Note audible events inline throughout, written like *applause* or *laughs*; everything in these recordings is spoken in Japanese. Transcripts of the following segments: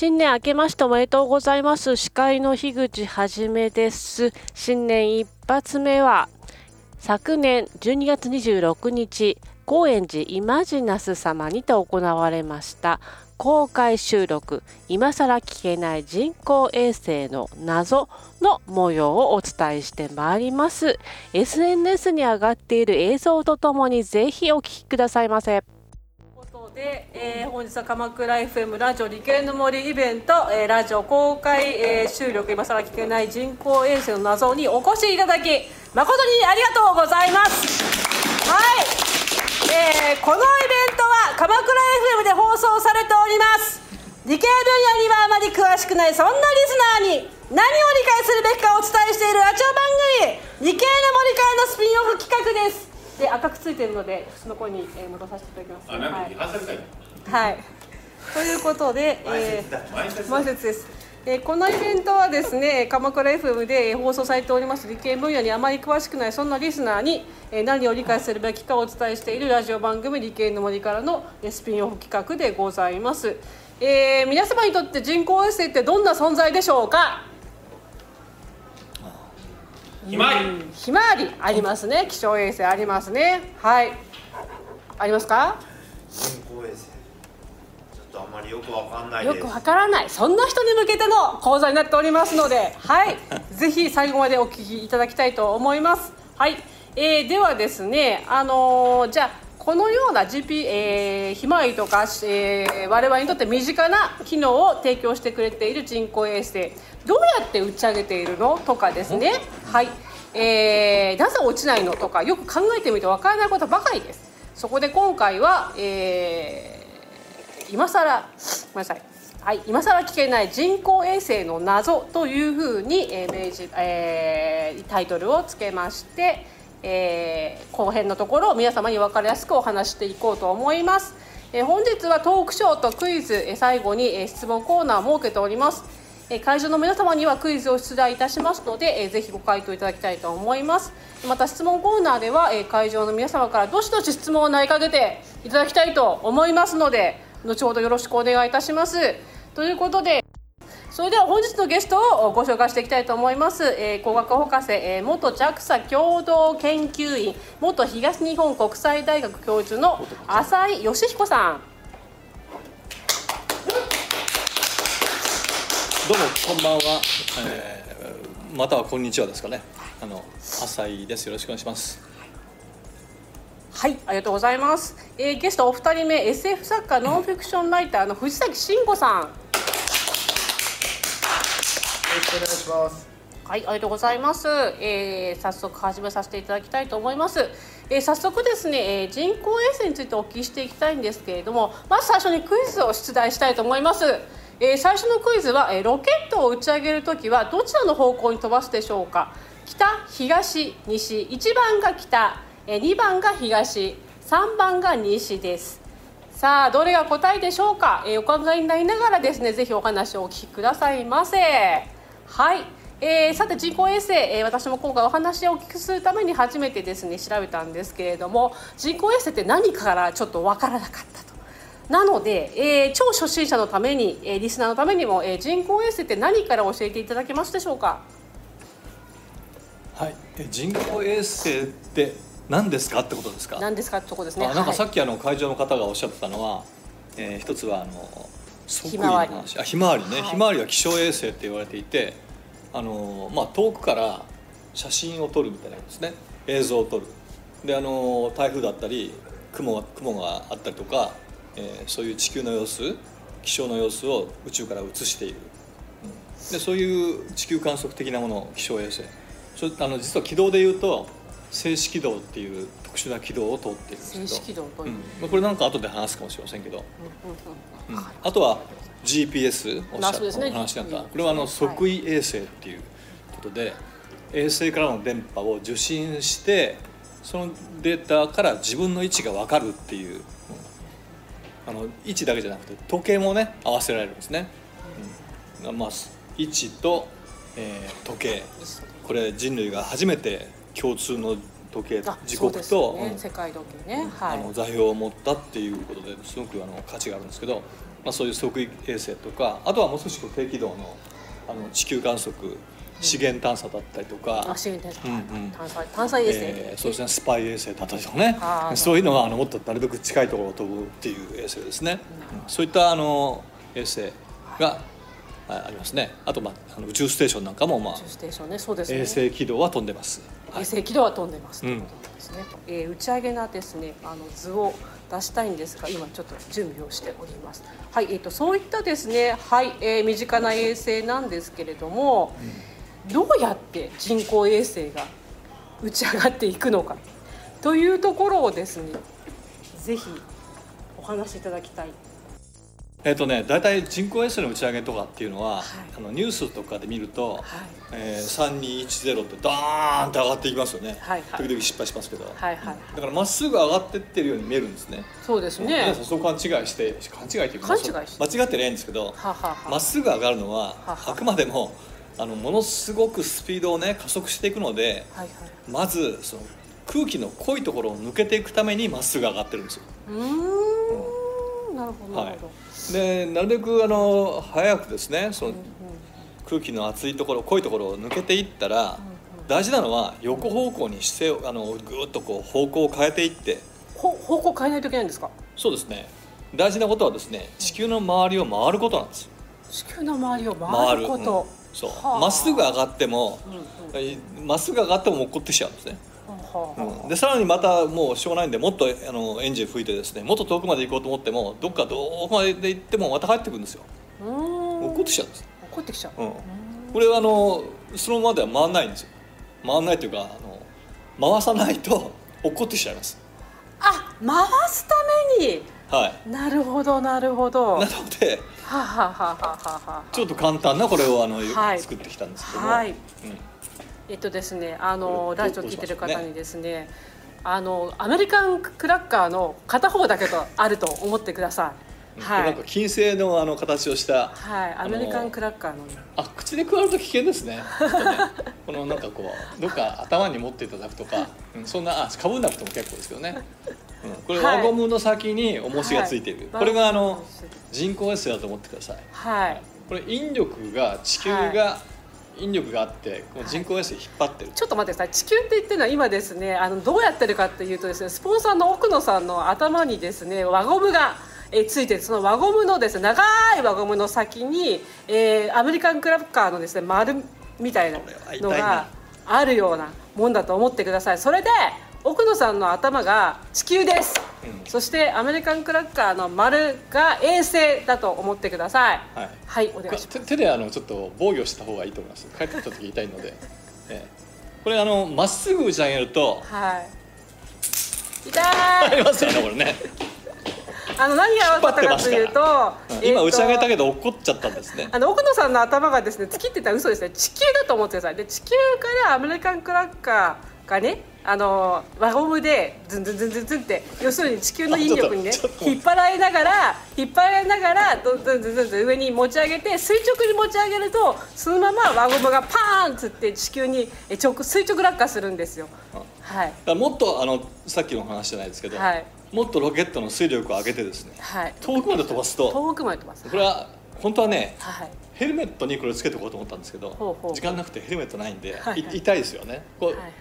新年明けましておめでとうございます。司会の樋口はじめです。新年一発目は昨年12月26日高円寺イマジナス様にて行われました公開収録今更聞けない人工衛星の謎の模様をお伝えしてまいります。SNS に上がっている映像とともにぜひお聞きくださいませ。で、えー、本日は鎌倉 FM ラジオ理系の森イベント、えー、ラジオ公開、えー、収録今更聞けない人工衛星の謎にお越しいただき誠にありがとうございます。はい、えー、このイベントは鎌倉 FM で放送されております。理系分野にはあまり詳しくないそんなリスナーに何を理解するべきかお伝えしているラジオ番組理系の森からのスピンオフ企画です。で赤くついてるのでその子に、えー、戻させていただきます。あ、なんかリハーサル会？はい。ということで、えー、前説です。えー、このイベントはですね鎌倉 FM で放送されております理系分野にあまり詳しくないそんなリスナーに、えー、何を理解するべきかをお伝えしているラジオ番組「理系の森」からのスピンオフ企画でございます、えー、皆様にとって人工衛星ってどんな存在でしょうか？ひまわり、ひまわり。ありますね。気象衛星ありますね。はい。ありますか？人工衛星。ちょっとあんまりよくわかんないよくわからない。そんな人に向けての講座になっておりますのではい。*laughs* ぜひ最後までお聞きいただきたいと思います。はい、えー、ではですねあのー、じゃあこのような GP、えー、ひまわりとか、えー、我々にとって身近な機能を提供してくれている人工衛星。どうやって打ち上げているの？とかですね。はい、えー、なぜ落ちないの？とかよく考えてみてわからないことばかりです。そこで今回は、えー、今更ごめんなさい。はい、今更聞けない人工衛星の謎というふうに、えー明示えー、タイトルをつけまして、えー、後編のところ皆様に分かりやすくお話していこうと思います、えー、本日はトークショーとクイズ、えー、最後に、え、質問コーナーを設けております、え、会場の皆様にはクイズを出題いたしますので、えー、ぜひご回答いただきたいと思います。また質問コーナーでは、え、会場の皆様からどしどし質問を投げかけていただきたいと思いますので後ほどよろしくお願いいたします。ということでそれでは本日のゲストをご紹介していきたいと思います、えー、工学博士、えー、元 JAXA 共同研究員元東日本国際大学教授の浅井義彦さん。どうもこんばんは、えー、またはこんにちはですかね。あの浅井です。よろしくお願いします。はい、ありがとうございます。えー、ゲストお二人目、SF 作家、ノンフィクションライターの藤崎慎吾さん。ろしくお願いしますはい、ありがとうございます。えー、早速始めさせていただきたいと思います。えー、早速ですね、えー、人工衛星についてお聞きしていきたいんですけれども、まず最初にクイズを出題したいと思います。えー、最初のクイズは、えー、ロケットを打ち上げるときはどちらの方向に飛ばすでしょうか。北、東、西、1番が北、えー、2番が東、3番が西です。さあどれが答えでしょうか、えー、お考えになりながらですねぜひお話をお聞きくださいませはい、えー、さて人工衛星、えー、私も今回お話をお聞きするために初めてですね調べたんですけれども人工衛星って何からちょっと分からなかったと。なので、えー、超初心者のために、えー、リスナーのためにも、えー、人工衛星って何から教えていただけますでしょうか？はい、人工衛星って何ですかってことですか？何ですかってとこですね。なんかさっきあの会場の方がおっしゃってたのは、えー、一つはあの即位の話。あひまわりね、はい、ひまわりは気象衛星って言われていてあの、まあ、遠くから写真を撮るみたいなんですね。映像を撮る。であの台風だったり雲雲があったりとか、えー、そういう地球の様子気象の様子を宇宙から映している、うん、でそういう地球観測的なもの気象衛星。そあの実は軌道で言うと静止軌道っていう特殊な軌道を通っているんですけど。静止軌道という、うん、これなんか後で話すかもしれませんけど、うん、あとは GPS おっしゃった、ね、お話になった。これはあの測位衛星っていうことで、衛星からの電波を受信してそのデータから自分の位置が分かるっていう、あの位置だけじゃなくて時計もね合わせられるんですね、うん。まあ、位置と、えー、時計。これ人類が初めて共通の時計あ時刻と、よねうん世界時計ね。はい。あの座標を持ったっていうことですごくあの価値があるんですけど、まあ、そういう測位衛星とかあとはもう少しこう低軌道のあの地球観測資源探査だったりとか、あ資源探査。うんうん。探査探査衛星。えーそうですね。スパイ衛星だったりとかね。そういうのはあのもっとなるべく近いところを飛ぶっていう衛星ですね、うん。そういったあの衛星があありますね。あと、まあ、宇宙ステーションなんかも、まあ宇宙、ステーションね。そうですね。衛星軌道は飛んでます、はい。衛星軌道は飛んでます、うんということなんですね、えー打ち上げなですねあの図を出したいんですが今ちょっと準備をしております。はいえー、とそういったですねはい、えー身近な衛星なんですけれども、どうやって人工衛星が打ち上がっていくのかというところをですねぜひお話しいただきたいえっ、とね大体人工衛星の打ち上げとかっていうのは、はい。あのニュースとかで見ると、はい。えー、3210ってダーンって上がっていきますよね、はいはい。時々失敗しますけど、はいはい。だからまっすぐ上がってってるように見えるんですね。そうですね。皆さんそう勘違いして勘違いっていうか間違ってないんですけどまっすぐ上がるのはあくまでもあのものすごくスピードをね加速していくのではいはい。まずその空気の濃いところを抜けていくためにまっすぐ上がってるんですよ。うーんなるほどなるほど、でなるべくあの早くですねその空気の厚いところ濃いところを抜けていったら大事なのは横方向に姿勢をあのぐーっとこう方向を変えていって。ほ方向変えないといけないんですか？そうですね。大事なことはですね地球の周りを回ることなんです。地球の周りを回ること、うん。そう。はあ。まっすぐ上がってもうんうん。まっすぐ上がっても落っこってきちゃうんですね、でさらにまたもうしょうがないんでもっとあのエンジン吹いてですねもっと遠くまで行こうと思ってもどっかどこまで行ってもまた帰ってくるんですよ。うーん。落ってきちゃうんです、怒ってきちゃう、うん、これはあのそのままでは回んないんですよ。回んないというかあの回さないと *laughs* 落ってきちゃいます。あ回すために？はい。なるほどなるほど。はなのでちょっと簡単なこれをあの、はい。作ってきたんですけども、はい。うんえっとですねあのラジオ聞いてる方にですねあのアメリカンクラッカーの片方だけとあると思ってください。はい。なんか金星のあの形をした。はい。アメリカンクラッカーのあ口で食われると危険ですね。ねこのなんかこうどっか頭に持っていただくとか、うんそんなあかぶんなくても結構ですけどね、うん、これはい。輪ゴムの先に重しがついている、はい。これがあの人工衛星だと思ってください。はい。これ引力が地球が、引力があってこの人工衛星引っ張ってる、ちょっと待ってください地球って言ってるのは今ですねあのどうやってるかっていうとですねスポンサーの奥野さんの頭にですね輪ゴムがえーついてる。その輪ゴムのですね長い輪ゴムの先に、えーアメリカンクラッカーのですね丸みたいなのがあるようなもんだと思ってください。それで奥野さんの頭が地球です、うんそしてアメリカンクラッカーの丸が衛星だと思ってください。はい。はいお願いします。手手であのちょっと防御した方がいいと思います。帰ってきた時痛いので、ええ。これあのまっすぐ打ち上げると。はい。痛い。ありますよねこれね、あの何が悪かったかというと、うん。今打ち上げたけどど落っちゃったんですね。あの奥野さんの頭がですね月ってた。ら嘘ですね。地球だと思ってください。で地球からアメリカンクラッカーがねあの輪ゴムでズンズンズンズンズンって要するに地球の引力にね引っ張られながら引っ張られながらズンズンズンズン上に持ち上げて垂直に持ち上げるとそのまま輪ゴムがパーンっつって地球にえ直垂直落下するんですようんはいもっとあのさっきの話じゃないですけど、はいもっとロケットの水力を上げてですねはい遠くまで飛ばすと遠くまで飛ばすこれは本当はねはいヘルメットにこれをつけておこうと思ったんですけどほうほう時間なくてヘルメットないんで、はいい痛いですよねこう、はい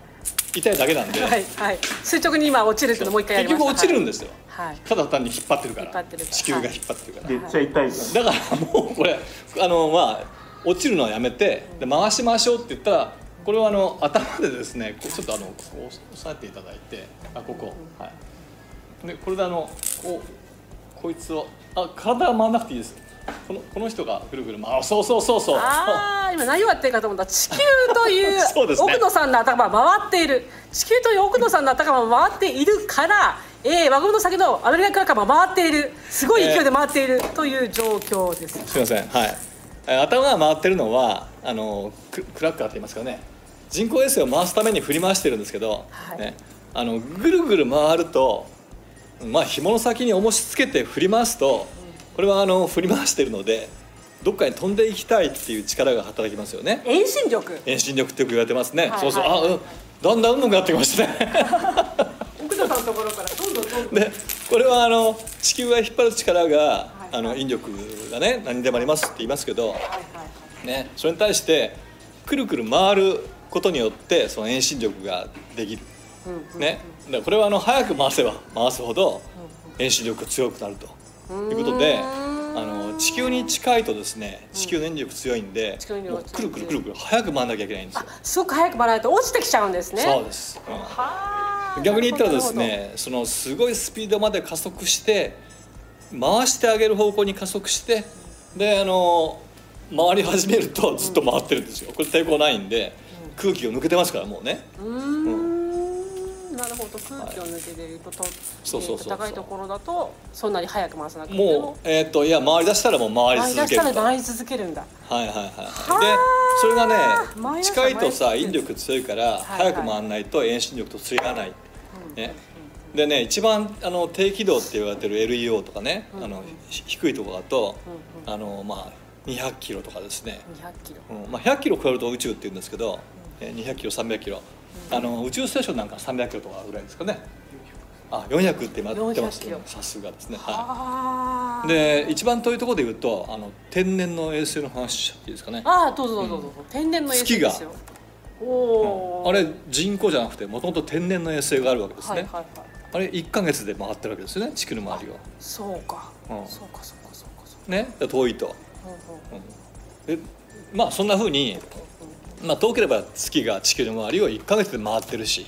痛いだけなんで、はいはい。垂直に今落ちるっていうのもう一回やり結ました。局落ちるんですよ、はい。ただ単に引っ張ってるから。引っ張ってるから。地球が引っ張ってるから、めっちゃ痛いですだからもうこれあのまあ落ちるのはやめてで回しましょうって言ったらこれはあの頭でですねちょっとあのこう押さえていただいてあここ。はい。でこれであのこうこいつをあ体は回んなくていいですこのこの人がぐるぐる回る。そうそうそうそう。ああ今何をやってるかと思ったら地球という *laughs* ね。奥野さんの頭が回っている。地球という奥野さんの頭が回っているから、えー、輪ゴムの先のアメリカンクラッカーも回っている。すごい勢いで回っているという状況です、すみません。はい。え頭が回ってるのはあのククラッカーって言いますかね。人工衛星を回すために振り回してるんですけど、はい。ね、あのぐるぐる回るとまあ紐の先に重しつけて振り回すとこれはあの振り回してるのでどっかに飛んでいきたいっていう力が働きますよね。遠心力。遠心力ってよく言われてますね、はい。そうそう、はい。あうん。だんだんうまくなってきましたね。奥田さんのところからどんどんどんどん。でこれはあの地球が引っ張る力が、はい。あの引力がね何にでもありますって言いますけど、はいはいね、それに対してくるくる回ることによってその遠心力ができる、うんうんね、だからこれはあの早く回せば回すほど遠心力が強くなるということであの地球に近いとですね地球の引力強いんで地球の引力もうくるくるくるくる早く回んなきゃいけないんですよ。すごく早く回らないと落ちてきちゃうんですねそうです、うんはあ逆に言ったらですねそのすごいスピードまで加速して回してあげる方向に加速してであの回り始めるとずっと回ってるんですよこれ抵抗ないんで空気が抜けてますからもうねうーんなるほど空気を抜けているととそうそうそうそう。高いところだとそんなに早く回さなくても。もうえっ、といや回り出したらもう回り回り出し続けるとたら回り続けるんだ。はいはいはい。はでそれがね近いとさ引力強いからはい早く回んないと遠心力と釣り合わない、ね。でね一番あの低軌道って言われてる LEO とかね、あのひ低いところだと、あのまあ200キロとかですね、200キロ。うん。まあ、100キロ超えると宇宙って言うんですけど、えー200キロ300キロ、あの宇宙ステーションなんか300キロとかぐらいですかね。あ400って今言ってます400キロ。さすがですね、はあい、で一番遠いところで言うとあの天然の衛星の話いいですかね。ああどうぞどうぞどうぞ、天然の衛星ですよ。おお、あれ人工じゃなくてもともと天然の衛星があるわけですね、はいはいはい。あれ1か月で回ってるわけですよね地球の周りを。そうか、うん。そうかそうかそうかそうか。ね。遠いと、うんうんでまあそんなふうに、まあ、遠ければ月が地球の周りを1か月で回ってるし。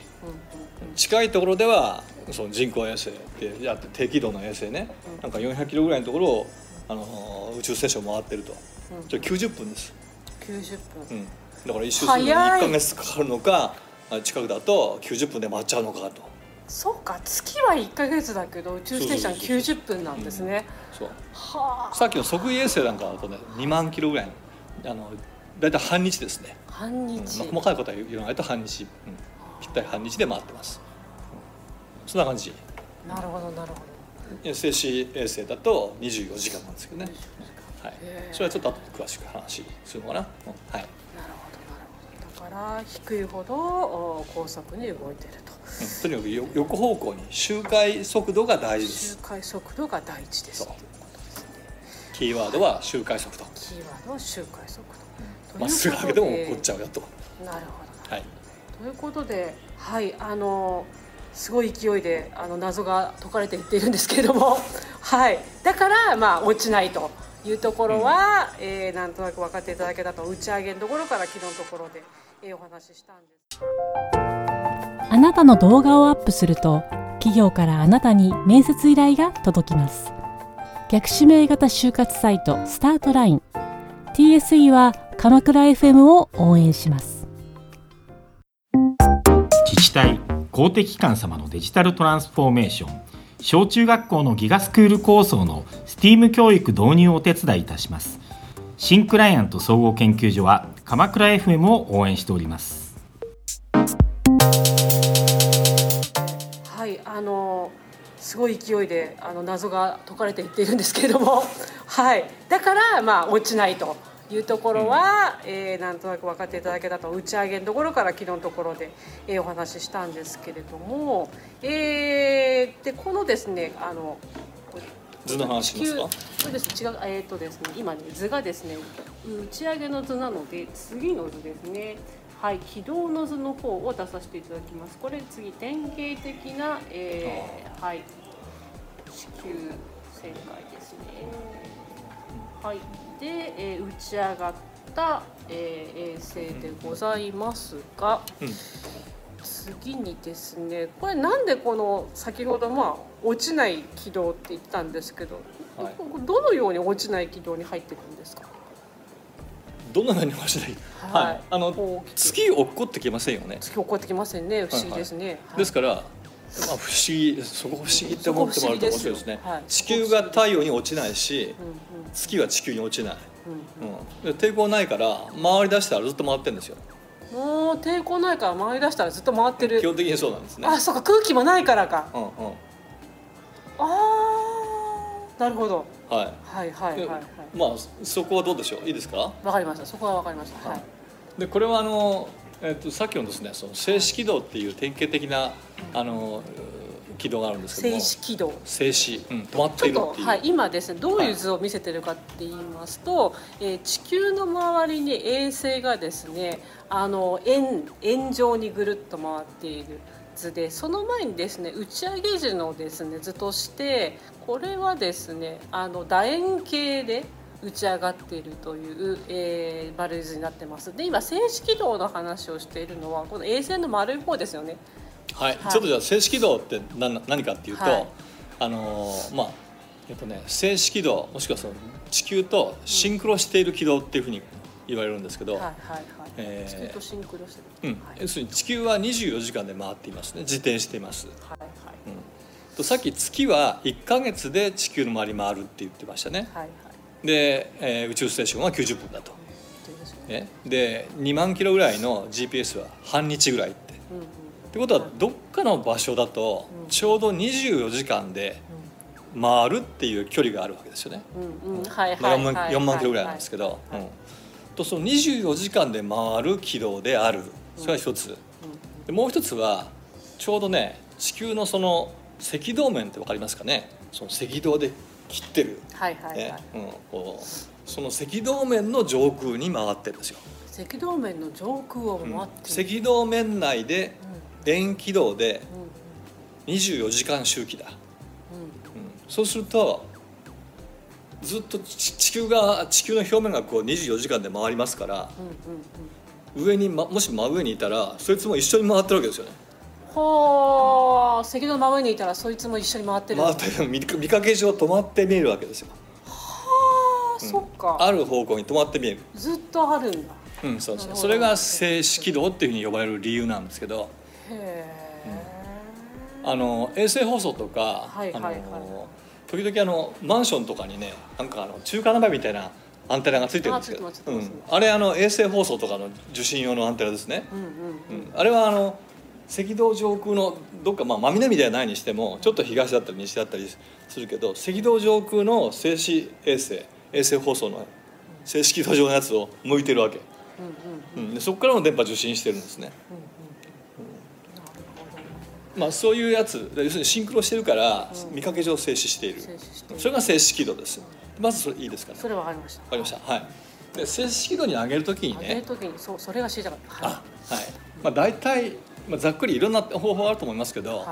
近いところではその人工衛星でやって低軌道の衛星ね、なんか400キロぐらいのところをあの宇宙ステーション回ってると、うん。じゃあ90分です、90分、うん、だから一周するのに早い。1か月かかるのかあ近くだと90分で回っちゃうのかと。そうか。月は1か月だけど宇宙ステーションそうそうそう90分なんですね、そう。はあ。さっきの測位衛星なんかだとね2万キロぐらいあの大体半日ですね、半うん。まあ、日、細かいことは言わないと半日、うん、ぴったり半日で回ってます、うん。そんな感じ。なるほどなるほど。静止衛星だと24時間なんですけどね、はい。それはちょっと後で詳しく話するのかな、うん。はい、なるほどなるほど。だから低いほどお高速に動いていると。うん。とにかくよ横方向に周回速度が大事で周す回速度が第一です。キーワードは周回速度。キーワードは周回速度まっすぐ上げてもということ起こっちゃうよと。なるほど。はい。ということではいあのすごい勢いであの謎が解かれていっているんですけれども *laughs* はい。だからまあ落ちないというところは、えーなんとなく分かっていただけたと打ち上げのところから昨日のところで、えーお話ししたんです。あなたの動画をアップすると企業からあなたに面接依頼が届きます。逆指名型就活サイトスタートライン。TSE は鎌倉 FM を応援します。自治体公的機関様のデジタルトランスフォーメーション小中学校のギガスクール構想の STEAM 教育導入をお手伝いいたします。新クライアント総合研究所は鎌倉 FM を応援しております。はい、あのすごい勢いであの謎が解かれていっているんですけれども、はい、だからまあ落ちないというところは、えーなんとなく分かっていただけたと打ち上げのところから昨日のところで、えーお話ししたんですけれども、えーでこのですねあの図の話しますか？地球これです違うえっ、とですね今ね図がですね打ち上げの図なので次の図ですね。はい軌道の図の方を出させていただきます。これ次典型的な、えー。はい地球旋回ですねはいで、えー打ち上がった、えー衛星でございますが、うん。次にですねこれなんでこの先ほどまあ落ちない軌道って言ったんですけど、はい。どのように落ちない軌道に入っていくんですか？どんな何もしない？はい。はい、あの月落っこってきませんよね。月起こってきませんね。不思議ですね、はい。ですから、まあ、不思議そこ不思議って思ってもらうと面白いですね。はい。地球が太陽に落ちないしうんうん。月は地球に落ちない、うんうん、で抵抗ないから回り出したらずっと回ってるんですよ。もう抵抗ないから回り出したらずっと回ってる。基本的にそうなんですね。あそうか空気もないからか。うんうん。ああなるほど。はい。はいはいはいではい。まあそこはどうでしょう？いいですか？わかりました。そこはわかりました。はい。でこれはあのえっとさっきのですねその静止軌道っていう典型的なあの軌道があるんですけど静も止軌道。静止、うん、止まっているっていう、はい、今ですねどういう図を見せてるかって言いますと、えー地球の周りに衛星がですねあの円円状にぐるっと回っている図でその前にですね打ち上げ時のですね図としてこれはですねあの楕円形で打ち上がっているという、えー、バル図になってます。で今静止軌道の話をしているのはこの衛星の丸い方ですよね。はい、はい。ちょっとじゃあ静止軌道って何何かっていうと、はい。あのーまあえっとね静止軌道もしくはその地球とシンクロしている軌道っていうふうに言われるんですけど、はいはいはい、えー地球とシンクロしてる、うん。はい。要するに地球は24時間で回っていますね。自転しています。はいはい。とさっき月は1か月で地球の周り回るって言ってましたね。はいはいで、えー宇宙ステーションは90分だと。ね。ね、で2万キロぐらいの GPS は半日ぐらいって。うんうんってことはどっかの場所だとうんちょうど24時間で回るっていう距離があるわけですよね。うんうん。はいまあ4はいはい。万 ,4 万キロぐらいなんですけど、うん。とその24時間で回る軌道である。それが一つ、でもう一つはちょうどね地球のその赤道面って分かりますかね？その赤道で切ってる、はいはいねはい。うん、こうその赤道面の上空に回ってるんですよ。赤道面の上空をうん回ってる。赤道面内で円軌道でうん。うん24時間周期だ、うん。うん。そうするとずっと地地球が地球の表面がこう24時間で回りますからうんうんうん。上に、ま、もし真上にいたらそいつも一緒に回ってるわけですよねほー赤道の真上にいたらそいつも一緒に回ってる回って見見かけ上止まって見えるわけですよ。あーそっか。ある方向に止まって見える、ずっとあるんだ。うん、そうそう。それが静止軌道っていうふうに呼ばれる理由なんですけど。へえ。あの衛星放送とか、はいはいはい。あの時々あのマンションとかにねなんかあの中華鍋みたいなアンテナがついてるんですけど。あうん。あれあの衛星放送とかの受信用のアンテナですね、うんうん。うん。あれはあの赤道上空のどっかまあ真南ではないにしてもちょっと東だったり西だったりするけど赤道上空の静止衛星衛星放送の静止軌道上のやつを向いてるわけ、うんうんうん、でそこからの電波受信してるんですね、まあ、そういうやつ。要するにシンクロしてるから見かけ上静止している、静止してる。それが静止軌道です。まずそれいいですかね。それわかりました。わかりました。はい。で静止軌道に上げるときにね。上げるときにそうそれが知りたかった。あはい。まあ大体、まあ、ざっくりいろんな方法あると思いますけど、はい。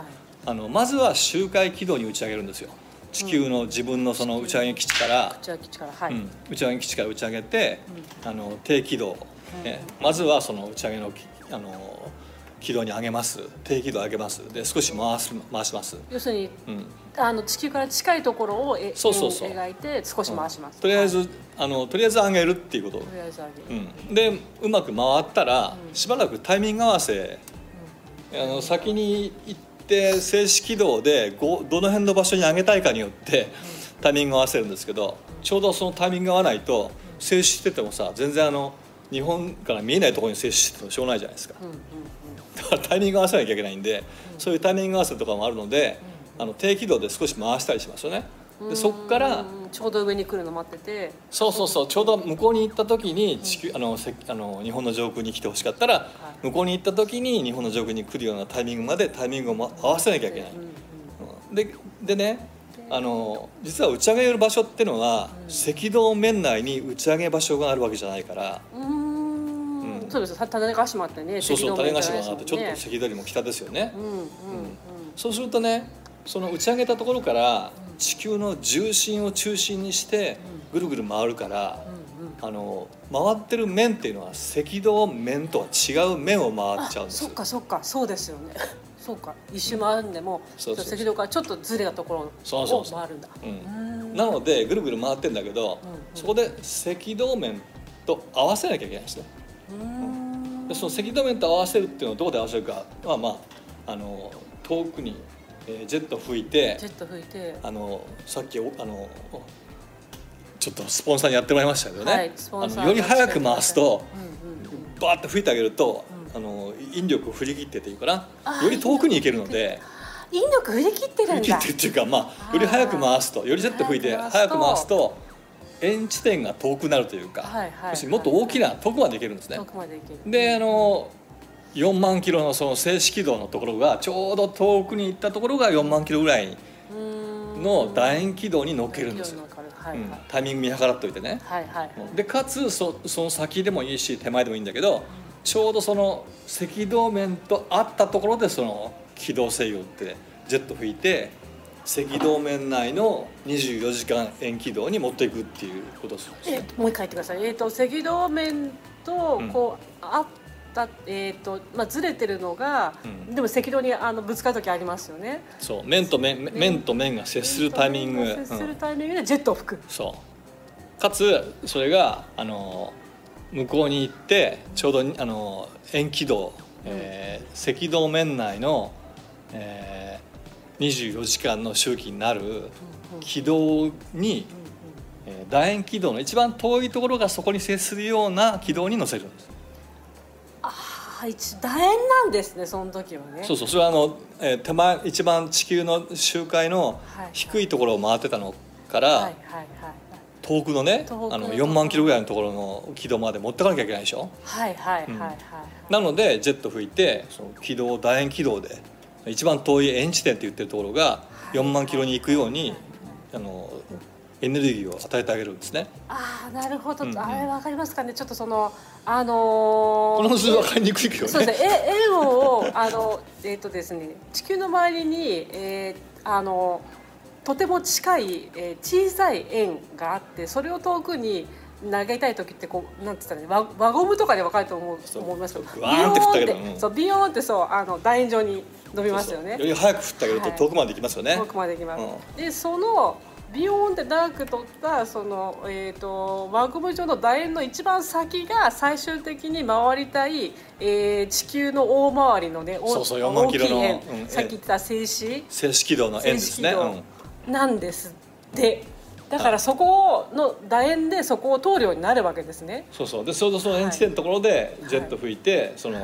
あのまずは周回軌道に打ち上げるんですよ。地球の自分のその打ち上げ基地から、じゃあ基地から。はい、うん。打ち上げ基地から打ち上げて、あの低軌道、ね。まずはその打ち上げのきあの軌道に上げます。低軌道上げます。で少し回す回します、要するにうん、あの地球から近いところをえそうそうそう。描いて少し回します、とりあえず、はい。あのとりあえず上げるっていうこと。とりあえず上げる、うん、でうまく回ったら、しばらくタイミング合わせ、あの先に行って静止軌道でごどの辺の場所に上げたいかによってタイミングを合わせるんですけどちょうどそのタイミングが合わないと静止しててもさ全然あの日本から見えないところに静止しててもしょうがないじゃないですか。だからタイミング合わせなきゃいけないんで、そういうタイミング合わせとかもあるので、あの低軌道で少し回したりしますよね。でそこからうんちょうど上に来るの待ってて。そうそうそう。ちょうど向こうに行った時に地球あのせあの日本の上空に来てほしかったら向こうに行った時に日本の上空に来るようなタイミングまでタイミングをま合わせなきゃいけない。うんうんうん。ででねあの実は打ち上げる場所っていうのは、赤道面内に打ち上げ場所があるわけじゃないから、うーん。うん。そうです種子島ってねそうそう種子島があがってちょっと赤道よりも北ですよね。うんうん。うん。そうするとねその打ち上げたところから地球の重心を中心にしてぐるぐる回るから、あの回ってる面っていうのは赤道面とは違う面を回っちゃうんですそっかそっか。そうですよね。*laughs* そうか。一周回るんでも赤道からちょっとずれたところそうそうそう。を回るんだ。なのでぐるぐる回ってんだけど、そこで赤道面と合わせなきゃいけないんですね。うん。でその赤道面と合わせるっていうのはどこで合わせるかまあまああの遠くに、えージェット吹いてジェット吹いて。あのさっきおあのちょっとスポンサーにやってもらいましたけどね、はいあのより早く回すとうんうんうんバーッと吹いてあげると、うあの引力を振り切ってっていうかな。より遠くに行けるので。引力振り切ってるんだ。振り切ってっていうかまあより早く回すとよりジェット吹いて早早くく回すと円地点が遠くなるというか、はいはいはい要するにもっと大きな遠くまで行けるんですね。遠。くまで行ける。であの4万キロのその静止軌道のところがちょうど遠くに行ったところが4万キロぐらいの楕円軌道に乗っけるんですよ、うんはいはい、タイミング見計らっといてね。はいはい。でかつそその先でもいいし手前でもいいんだけどちょうどその赤道面と合ったところでその軌道制御ってジェット吹いて赤道面内の24時間円軌道に持っていくっていうことですえもう一回言ってください。えっ、と赤道面とこう、あったえっ、とまあずれてるのが、うん。でも赤道にあのぶつかる時ありますよね。そう。面と面面。と面が接するタイミング、接すうんるタイミングでジェットを吹く。そう。かつそれがあの向こうに行ってちょうどあの円軌道、えー赤道面内の、えー24時間の周期になる軌道に、えー楕円軌道の一番遠いところがそこに接するような軌道に乗せるんですああ一楕円なんですねその時はね。そうそうそれはあの、えー手前一番地球の周回のはい低いところを回ってたのから、はいはいはい遠くのねあの4万キロぐらいのところの軌道まで持ってかなきゃいけないでしょ？はいはいはいうんはい。はい。なのでジェット吹いてその軌道楕円軌道で一番遠い円地点って言ってるところが4万キロに行くようにあのエネルギーを与えてあげるんですね。ああなるほど、うんうん。あれわかりますかね。ちょっとそのあのーこの図分かりにくいけどね。そうですね。え円をあのえっ、とですね地球の周りに、えーあのとても近い、えー小さい円があってそれを遠くに投げたい時ってこうなんて言ったらいい輪輪ゴムとかで分かると思うそう。思いますけど。ビヨーンってうん。そうビヨーンってそうあの楕円状に伸びますよね。よ。り早く振ってあげるとはい。遠くまで行きますよね、遠くまで行きます。うでそのビヨーンって長く取ったその、えー、と輪ゴム状の楕円の一番先が最終的に回りたい、えー地球の大回りのねおそうそう4万キロの大きい円。うんさっき言った静止。静止軌道の円ですね、なんです。ってだからそこの楕円でそこを通るようになるわけですね。そうそう。でそのその円地点のところではい。ジェット吹いて、その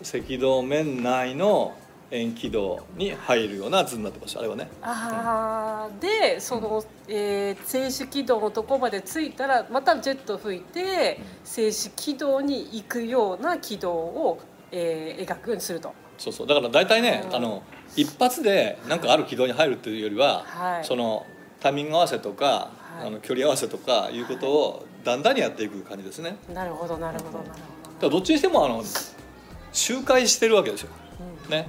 赤道面内の円軌道に入るような図になってましたあれはね。あーでその、えー静止軌道のところまで着いたらまたジェット吹いて静止軌道に行くような軌道を、えー描くようにすると。そうそう。だから大体ね、うん。あの一発でなんかある軌道に入るというよりは、はい。そのタイミング合わせとか、はい。あの距離合わせとかいうことをだんだんにやっていく感じですね。なるほどなるほどなるだからどっちにしてもあの周回してるわけですよね、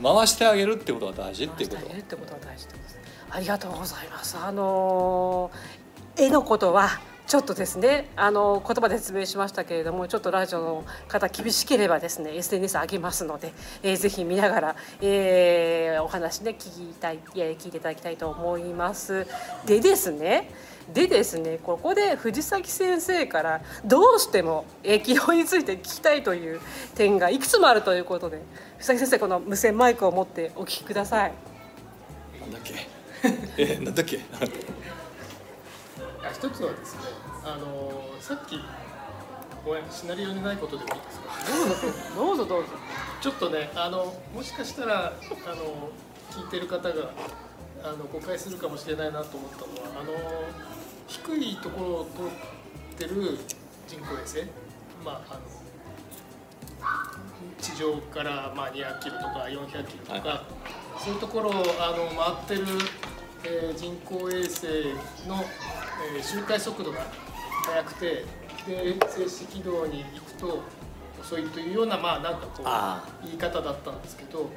うん、回してあげるってことが大事っていうこと。回してあげるってことは大事ってことですありがとうございます。あのー絵のことはちょっとですね、あのー言葉で説明しましたけれども、ちょっとラジオの方厳しければですね、SNS 上げますので、えーぜひ見ながら、えーお話ね聞きたい、いや聞いていただきたいと思います。でですね。でですねここで藤崎先生からどうしてもえー軌道について聞きたいという点がいくつもあるということで藤崎先生この無線マイクを持ってお聞きください。なんだっけ？*laughs* えなんだっけ？*laughs* あ一つはですね、あのさっきごめんシナリオにないことでもいいですか？どうぞどうぞ。ちょっとね、あのもしかしたらあの聞いてる方があの誤解するかもしれないなと思ったのは、あの低いところを通ってる人工衛星、まああの地上からまあ200キロとか400キロとか、はそういうところをあの回ってる、えー人工衛星の、えー周回速度が速くてで静止軌道に行くと遅いというようなまあなんかこあう言い方だったんですけど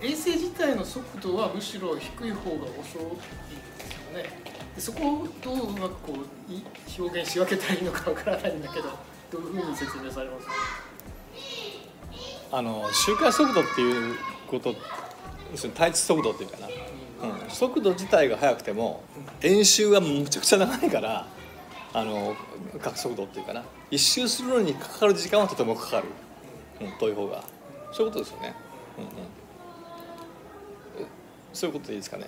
衛星自体の速度はむしろ低い方が遅いんですよね。でそこをどううまくこうい表現し分けたらいいのかわからないんだけどどういうふうに説明されますか？あの周回速度っていうこと要するに対地速度っていうかな、うん、速度自体が速くても円周がむちゃくちゃ長いからあの角速度っていうかな。一周するのにかかる時間はとてもかかる、うん、遠い方が。そういうことですよね、うんうん。え、そういうことでいいですかね。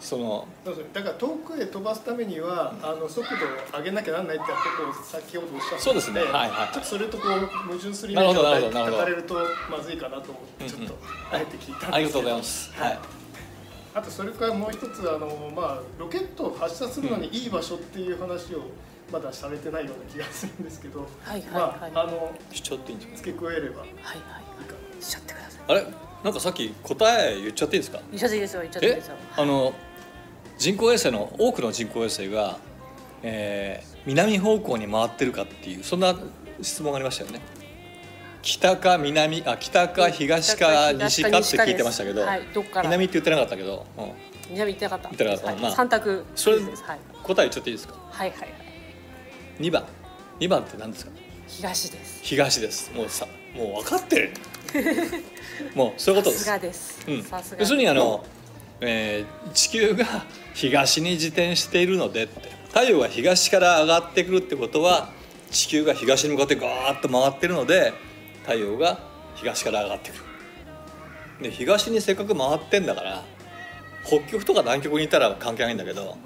そのだから遠くへ飛ばすためには、あの速度を上げなきゃなんないってことを先ほどおっしゃったそうですね。はいはいちょっとそれとこう矛盾するイメージをなるほどなるほど抱かれるとまずいかなと思ってちょっとあえて聞いたんですけど。ありがとうございます、はい、あとそれからもう一つあの、まあ、ロケットを発射するのにいい場所っていう話をまだされてないような気がするんですけど、はいはいまはい。ああのしちゃってい。いんですか付け加えれば。はいはいしちゃってください。あれなんかさっき答え言っちゃっていいですか？言っちゃっていいですよ言っちゃっていいえですよ。あの人工衛星の多くの人工衛星が、えー南方向に回ってるかっていうそんな質問がありましたよね北か南あ北か東か西かって聞いてましたけど、はいどっから？南って言ってなかったけど、うん。南行ってなかった？行ってなかった。はいまあ三択それです。はい。答えちゃっていいですか？はいはいはい。2番。2番って何ですか？東です。東です。もうさもう分かってる。*laughs* もうそういうことです。さすがです。うん。さすが。要するにあの、えー地球が東に自転しているのでって。太陽が東から上がってくるってことは地球が東に向かってガーッと回ってるので太陽が東から上がってくる。で東にせっかく回ってんだから北極とか南極にいたら関係ないんだけど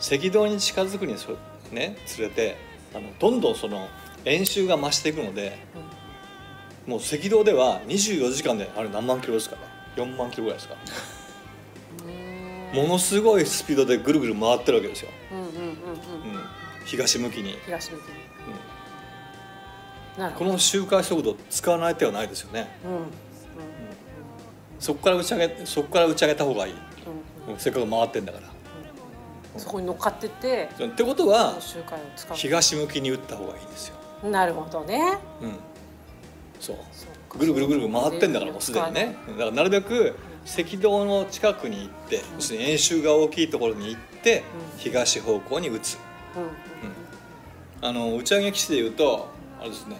赤道に近づくにそねつれてあのどんどんその円周が増していくので、もう赤道では24時間であれ何万キロですから。4万キロぐらいですから。ものすごいスピードでぐるぐる回ってるわけですよ、うん東向きに、東向きに。うんこの周回速度使わない手はないですよね。うん。うん。そこから打ち上げそこから打ち上げた方がいい、うん。うん。せっかく回ってんだから。そこに乗っかってってってことは東向きに打った方がいいんですよ、なるほどね。うん、そう。ぐるぐるぐるぐる回ってんだからもうすでにね。だからなるべく赤道の近くに行って要するに円周が大きいところに行ってうん。東方向に打つ。うん。うん。あの打ち上げ基地でいうとあれですね、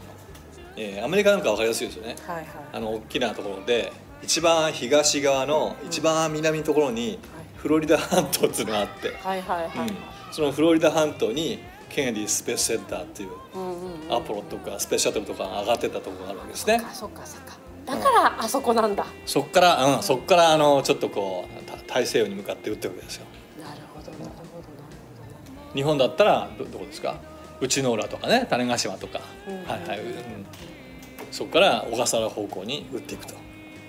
えーアメリカなんか分かりやすいですよね。はいはい。あの大きなところで一番東側の一番南のところにフロリダ半島っていうのがあって、はいはいはいはい。うん。そのフロリダ半島にケネディスペースセンターっていううんうんうん。アポロとかスペースシャトルとかが上がってたところがあるわけですね。あそっかそっか。だからあそこなんだ。そっから、うん、そっからあのちょっとこうた大西洋に向かって打ってるわけですよ。なるほどなるほどなるほ日本だったらどどこですか？内之浦とかね種子島とか、うん。はいはい、うん、そこから小笠原方向に打っていくと。ど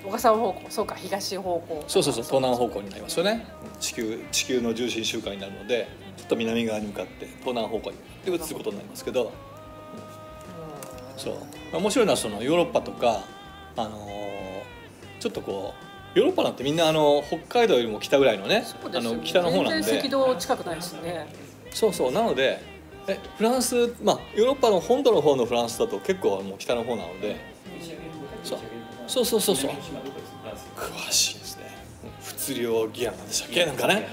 小笠原方向。そうか東方向。そうそうそう東南方向になりますよね。地球地球の重心周回になるのでちょっと南側に向かって東南方向にで打つことになりますけど。そう。面白いのはそのヨーロッパとかあのーちょっとこうヨーロッパなんてみんなあの北海道よりも北ぐらいのねね。あの北の方なんで。全然赤道近くないですね。そうそう。なのでえフランスまあヨーロッパの本土の方のフランスだと結構もう北の方なので。そうそう。そうそうそう。詳しいですね。物量ギアなんでしたっけ？なんかね。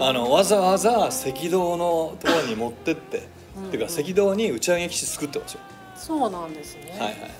あのわざわざ赤道のところに持ってって。っていうか赤道に打ち上げ基地作ってますよ。そうなんですね。はいはい。はい